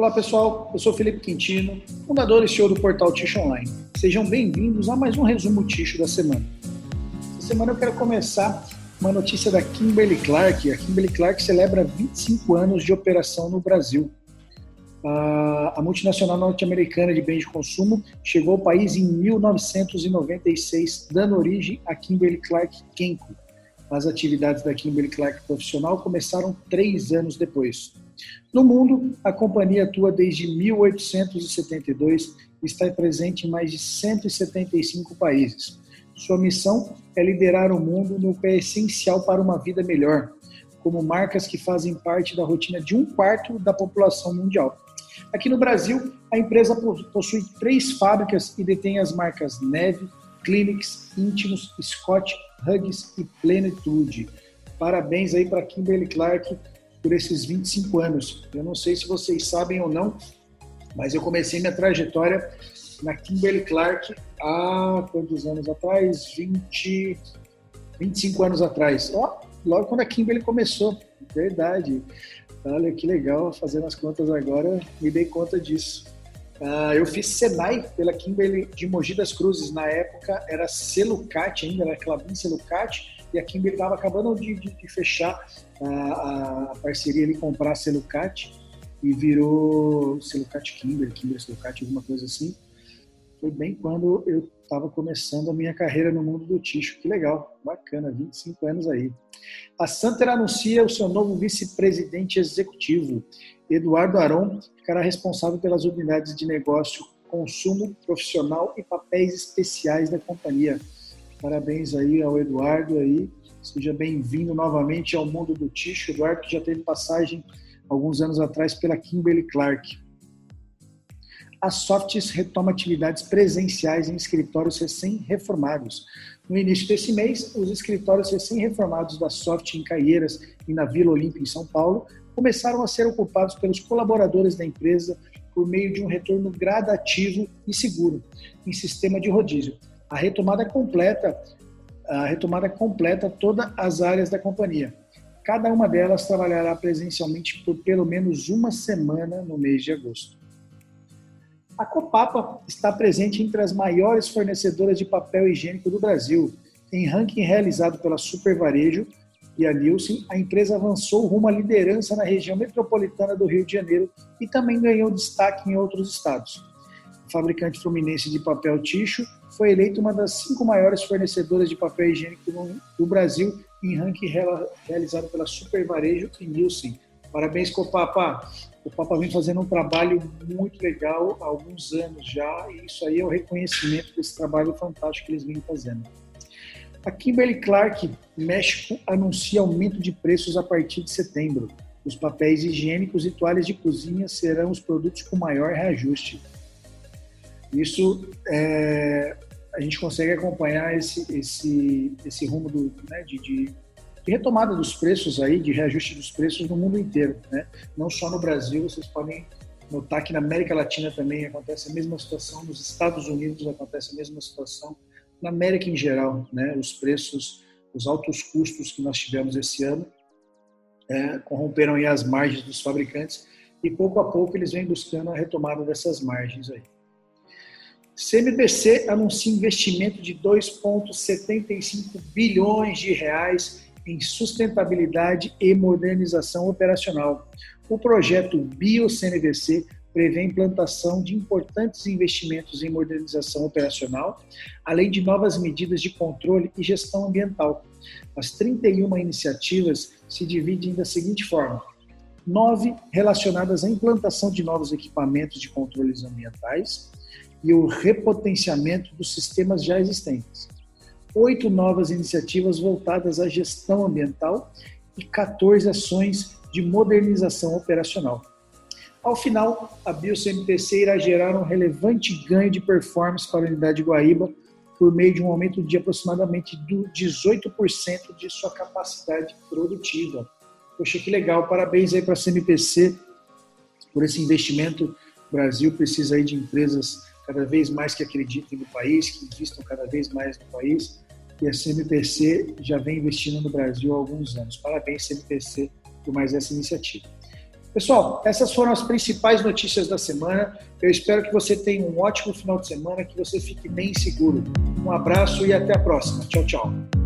Olá pessoal, eu sou Felipe Quintino, fundador e CEO do portal Ticho Online. Sejam bem-vindos a mais um resumo Ticho da semana. Essa semana eu quero começar uma notícia da Kimberly Clark. A Kimberly Clark celebra 25 anos de operação no Brasil. A multinacional norte-americana de bens de consumo chegou ao país em 1996, dando origem à Kimberly Clark Kenko. As atividades da Kimberly Clark profissional começaram três anos depois. No mundo, a companhia atua desde 1872 e está presente em mais de 175 países. Sua missão é liderar o mundo no que é essencial para uma vida melhor, como marcas que fazem parte da rotina de um quarto da população mundial. Aqui no Brasil, a empresa possui três fábricas e detém as marcas Neve, Clinics, Íntimos, Scott, Hugs e Plenitude. Parabéns aí para Kimberly Clark por esses 25 anos. Eu não sei se vocês sabem ou não, mas eu comecei minha trajetória na Kimberly Clark há quantos anos atrás? 20, 25 anos atrás. Ó, logo quando a Kimberly começou, verdade. Olha que legal, fazendo as contas agora, me dei conta disso. Uh, eu fiz Senai pela Kimberly de Mogi das Cruzes. Na época era Celucat ainda, era Clabin Celucat, e a Kimberly estava acabando de, de, de fechar a, a, parceria ali, comprar a Celucat, e virou Celucat Kimberly, Kimberly Celucat, alguma coisa assim. Foi bem quando eu estava começando a minha carreira no mundo do ticho. Que legal, bacana, 25 anos aí. A Santer anuncia o seu novo vice-presidente executivo. Eduardo Aron ficará responsável pelas unidades de negócio, consumo profissional e papéis especiais da companhia. Parabéns aí ao Eduardo aí. Seja bem-vindo novamente ao mundo do Ticho. Eduardo já teve passagem alguns anos atrás pela Kimberly Clark. A Softs retoma atividades presenciais em escritórios recém-reformados. No início desse mês, os escritórios recém-reformados da Soft em Caieiras e na Vila Olímpia, em São Paulo, começaram a ser ocupados pelos colaboradores da empresa por meio de um retorno gradativo e seguro, em sistema de rodízio. A retomada completa, a retomada completa todas as áreas da companhia. Cada uma delas trabalhará presencialmente por pelo menos uma semana no mês de agosto. A Copapa está presente entre as maiores fornecedoras de papel higiênico do Brasil. Em ranking realizado pela Super Varejo, e a Nielsen, a empresa avançou rumo à liderança na região metropolitana do Rio de Janeiro e também ganhou destaque em outros estados. Fabricante fluminense de papel Ticho foi eleito uma das cinco maiores fornecedoras de papel higiênico do Brasil em ranking realizado pela Super Varejo e Nielsen. Parabéns, Copapa! O Papa vem fazendo um trabalho muito legal há alguns anos já, e isso aí é o reconhecimento desse trabalho fantástico que eles vêm fazendo. A Kimberly Clark, México, anuncia aumento de preços a partir de setembro. Os papéis higiênicos e toalhas de cozinha serão os produtos com maior reajuste. Isso é, a gente consegue acompanhar esse, esse, esse rumo do, né, de, de, retomada dos preços aí, de reajuste dos preços no mundo inteiro, né? Não só no Brasil, vocês podem notar que na América Latina também acontece a mesma situação, nos Estados Unidos acontece a mesma situação na América em geral, né, os preços, os altos custos que nós tivemos esse ano é, corromperam as margens dos fabricantes e pouco a pouco eles vêm buscando a retomada dessas margens aí. CMBC anuncia investimento de 2,75 bilhões de reais em sustentabilidade e modernização operacional. O projeto BioCNVC prevê a implantação de importantes investimentos em modernização operacional, além de novas medidas de controle e gestão ambiental. As 31 iniciativas se dividem da seguinte forma: nove relacionadas à implantação de novos equipamentos de controles ambientais e o repotenciamento dos sistemas já existentes. Oito novas iniciativas voltadas à gestão ambiental e 14 ações de modernização operacional. Ao final, a BioCMPC irá gerar um relevante ganho de performance para a unidade de Guaíba por meio de um aumento de aproximadamente 18% de sua capacidade produtiva. Poxa, que legal. Parabéns aí para a CMPC por esse investimento. O Brasil precisa aí de empresas cada vez mais que acreditem no país, que investam cada vez mais no país. E a CMPC já vem investindo no Brasil há alguns anos. Parabéns, CMPC, por mais essa iniciativa. Pessoal, essas foram as principais notícias da semana. Eu espero que você tenha um ótimo final de semana, que você fique bem seguro. Um abraço e até a próxima. Tchau, tchau.